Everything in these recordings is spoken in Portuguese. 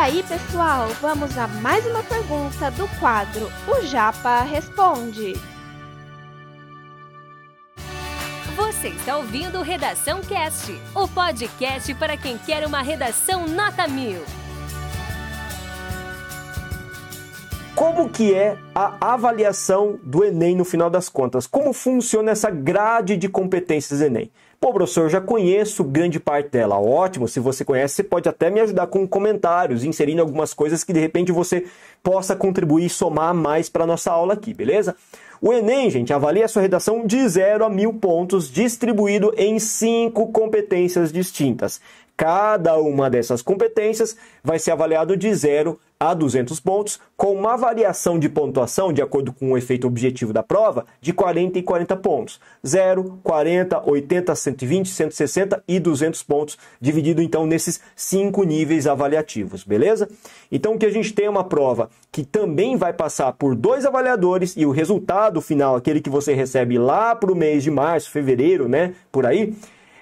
aí, pessoal, vamos a mais uma pergunta do quadro O Japa Responde. Você está ouvindo Redação Cast, o podcast para quem quer uma redação nota mil. Como que é a avaliação do Enem no final das contas? Como funciona essa grade de competências Enem? Pô, professor, já conheço grande parte dela. Ótimo, se você conhece, você pode até me ajudar com comentários, inserindo algumas coisas que de repente você possa contribuir e somar mais para nossa aula aqui, beleza? O Enem, gente, avalia a sua redação de 0 a 1000 pontos, distribuído em cinco competências distintas. Cada uma dessas competências vai ser avaliado de 0 a 200 pontos, com uma variação de pontuação, de acordo com o efeito objetivo da prova, de 40 e 40 pontos. 0, 40, 80, 120, 160 e 200 pontos, dividido então nesses cinco níveis avaliativos, beleza? Então que a gente tem uma prova que também vai passar por dois avaliadores e o resultado final, aquele que você recebe lá para o mês de março, fevereiro, né, por aí,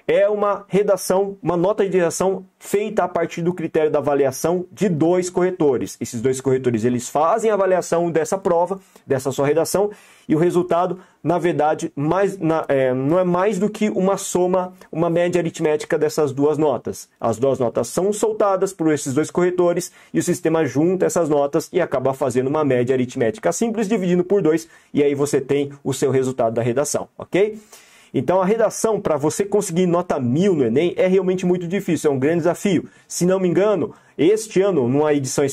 é uma redação, uma nota de redação feita a partir do critério da avaliação de dois corretores. Esses dois corretores eles fazem a avaliação dessa prova, dessa sua redação, e o resultado, na verdade, mais, na, é, não é mais do que uma soma, uma média aritmética dessas duas notas. As duas notas são soltadas por esses dois corretores e o sistema junta essas notas e acaba fazendo uma média aritmética simples, dividindo por dois, e aí você tem o seu resultado da redação, ok? Então a redação, para você conseguir nota mil no Enem, é realmente muito difícil, é um grande desafio. Se não me engano, este ano, numa edição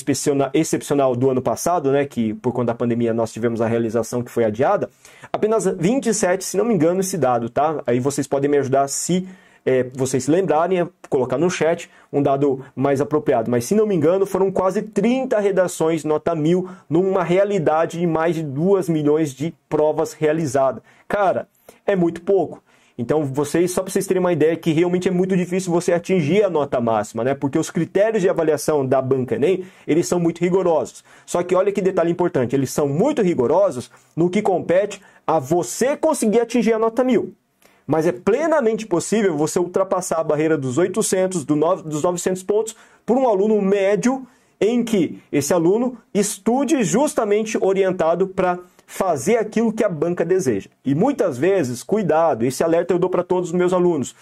excepcional do ano passado, né, que por conta da pandemia nós tivemos a realização que foi adiada, apenas 27, se não me engano, esse dado, tá? Aí vocês podem me ajudar se é, vocês se lembrarem, colocar no chat um dado mais apropriado. Mas se não me engano, foram quase 30 redações nota mil numa realidade de mais de 2 milhões de provas realizadas. Cara, é muito pouco. Então, vocês, só para vocês terem uma ideia, que realmente é muito difícil você atingir a nota máxima, né? Porque os critérios de avaliação da banca Enem, eles são muito rigorosos. Só que olha que detalhe importante, eles são muito rigorosos no que compete a você conseguir atingir a nota mil. Mas é plenamente possível você ultrapassar a barreira dos 800, dos 900 pontos por um aluno médio em que esse aluno estude justamente orientado para fazer aquilo que a banca deseja. E muitas vezes, cuidado, esse alerta eu dou para todos os meus alunos.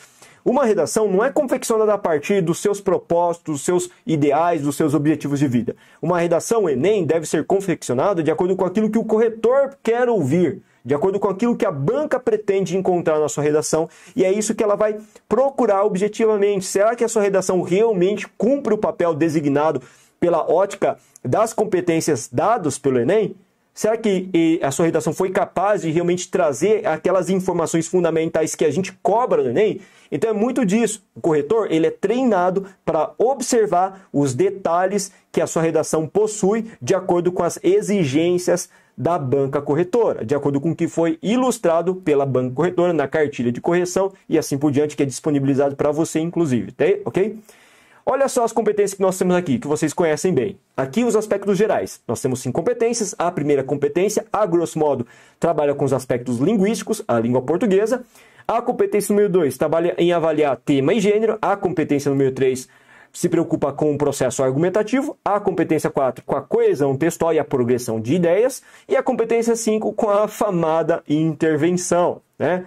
Uma redação não é confeccionada a partir dos seus propósitos, dos seus ideais, dos seus objetivos de vida. Uma redação Enem deve ser confeccionada de acordo com aquilo que o corretor quer ouvir, de acordo com aquilo que a banca pretende encontrar na sua redação, e é isso que ela vai procurar objetivamente. Será que a sua redação realmente cumpre o papel designado pela ótica das competências dados pelo Enem? Será que a sua redação foi capaz de realmente trazer aquelas informações fundamentais que a gente cobra no Enem? Então é muito disso. O corretor ele é treinado para observar os detalhes que a sua redação possui de acordo com as exigências da banca corretora, de acordo com o que foi ilustrado pela banca corretora na cartilha de correção e assim por diante, que é disponibilizado para você, inclusive, tá? ok? Olha só as competências que nós temos aqui, que vocês conhecem bem. Aqui os aspectos gerais. Nós temos cinco competências. A primeira competência, a grosso modo, trabalha com os aspectos linguísticos, a língua portuguesa. A competência número 2 trabalha em avaliar tema e gênero. A competência número 3 se preocupa com o processo argumentativo. A competência 4 com a coesão textual e a progressão de ideias. E a competência 5 com a afamada intervenção. Né?